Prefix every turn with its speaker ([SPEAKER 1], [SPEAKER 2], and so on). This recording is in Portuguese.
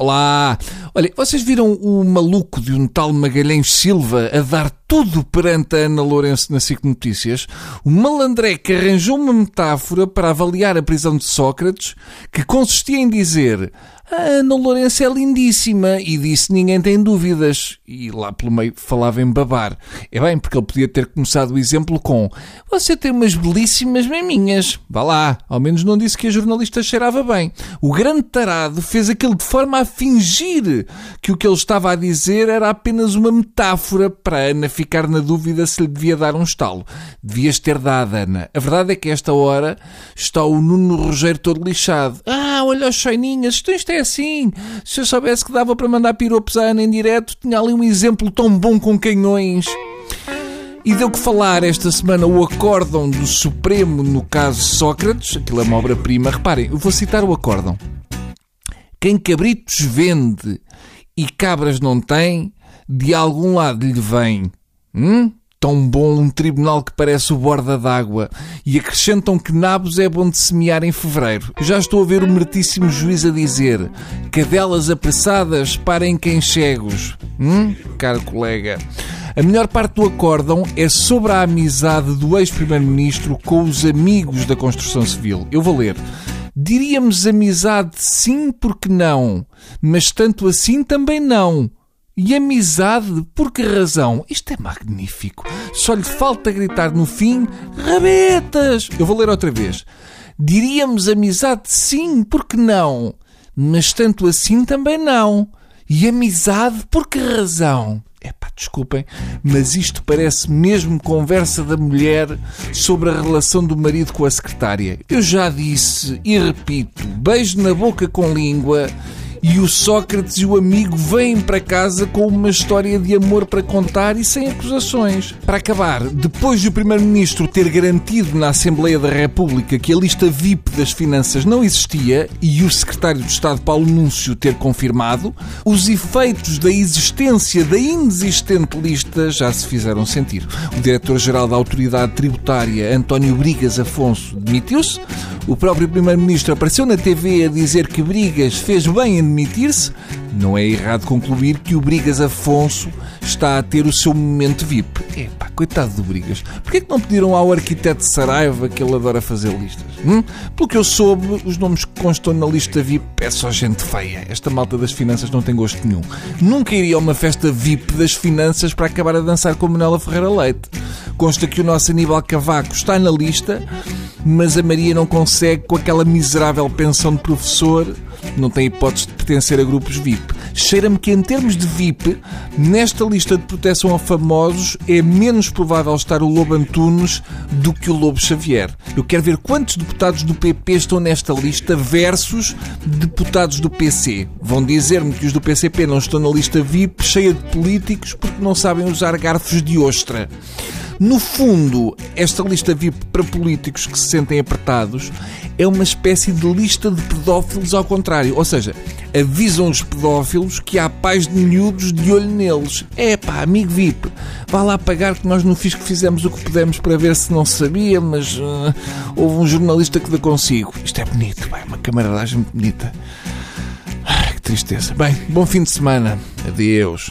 [SPEAKER 1] Olá! Olha, vocês viram o maluco de um tal Magalhães Silva a dar tudo perante a Ana Lourenço na SIC Notícias? O malandré que arranjou uma metáfora para avaliar a prisão de Sócrates que consistia em dizer a Ana Lourenço é lindíssima e disse ninguém tem dúvidas. E lá pelo meio falava em babar. É bem, porque ele podia ter começado o exemplo com Você tem umas belíssimas maminhas. Vá lá, ao menos não disse que a jornalista cheirava bem. O grande tarado fez aquilo de forma a fingir que o que ele estava a dizer era apenas uma metáfora para a Ana ficar na dúvida se lhe devia dar um estalo. Devias ter dado, Ana. A verdade é que a esta hora está o Nuno Rogério todo lixado. Ah, olha os choininhas, isto, isto é assim. Se eu soubesse que dava para mandar piropos à Ana em direto, tinha ali um exemplo tão bom com canhões. E deu que falar esta semana o acórdão do Supremo no caso Sócrates, aquilo é uma obra-prima. Reparem, eu vou citar o acórdão. Quem cabritos vende e cabras não tem, de algum lado lhe vem. Hum? Tão bom um tribunal que parece o borda d'água. E acrescentam que nabos é bom de semear em fevereiro. Já estou a ver o meritíssimo juiz a dizer: cadelas apressadas, parem quem cegos. Hum? Caro colega. A melhor parte do acórdão é sobre a amizade do ex-primeiro-ministro com os amigos da construção civil. Eu vou ler. Diríamos amizade sim, porque não, mas tanto assim também não. E amizade, por que razão? Isto é magnífico. Só lhe falta gritar no fim: rabetas! Eu vou ler outra vez. Diríamos amizade sim, por que não? Mas tanto assim também não. E amizade, por que razão? Desculpem, mas isto parece mesmo conversa da mulher sobre a relação do marido com a secretária. Eu já disse e repito: beijo na boca com língua e o Sócrates e o amigo vêm para casa com uma história de amor para contar e sem acusações. Para acabar, depois de o Primeiro-Ministro ter garantido na Assembleia da República que a lista VIP das finanças não existia e o Secretário de Estado Paulo Núncio ter confirmado, os efeitos da existência da inexistente lista já se fizeram sentir. O Diretor-Geral da Autoridade Tributária, António Brigas Afonso, demitiu-se. O próprio Primeiro-Ministro apareceu na TV a dizer que Brigas fez bem em demitir-se. Não é errado concluir que o Brigas Afonso está a ter o seu momento VIP. Epá, coitado do Brigas. Porquê que não pediram ao arquiteto Saraiva que ele adora fazer listas? Hum? Pelo que eu soube, os nomes que constam na lista VIP é só gente feia. Esta malta das finanças não tem gosto nenhum. Nunca iria a uma festa VIP das finanças para acabar a dançar com Manela Ferreira Leite. Consta que o nosso Aníbal Cavaco está na lista, mas a Maria não consegue com aquela miserável pensão de professor não tem hipótese de pertencer a grupos VIP. Cheira-me que, em termos de VIP, nesta lista de proteção a famosos é menos provável estar o Lobo Antunes do que o Lobo Xavier. Eu quero ver quantos deputados do PP estão nesta lista versus deputados do PC. Vão dizer-me que os do PCP não estão na lista VIP cheia de políticos porque não sabem usar garfos de ostra. No fundo, esta lista VIP para políticos que se sentem apertados é uma espécie de lista de pedófilos ao contrário. Ou seja, avisam os pedófilos que há pais de miúdos de olho neles. É pá, amigo VIP, vá lá pagar que nós no Fisco fizemos o que pudemos para ver se não sabia, mas uh, houve um jornalista que deu consigo. Isto é bonito, é uma camaradagem bonita. Ai, que tristeza. Bem, bom fim de semana. Adeus.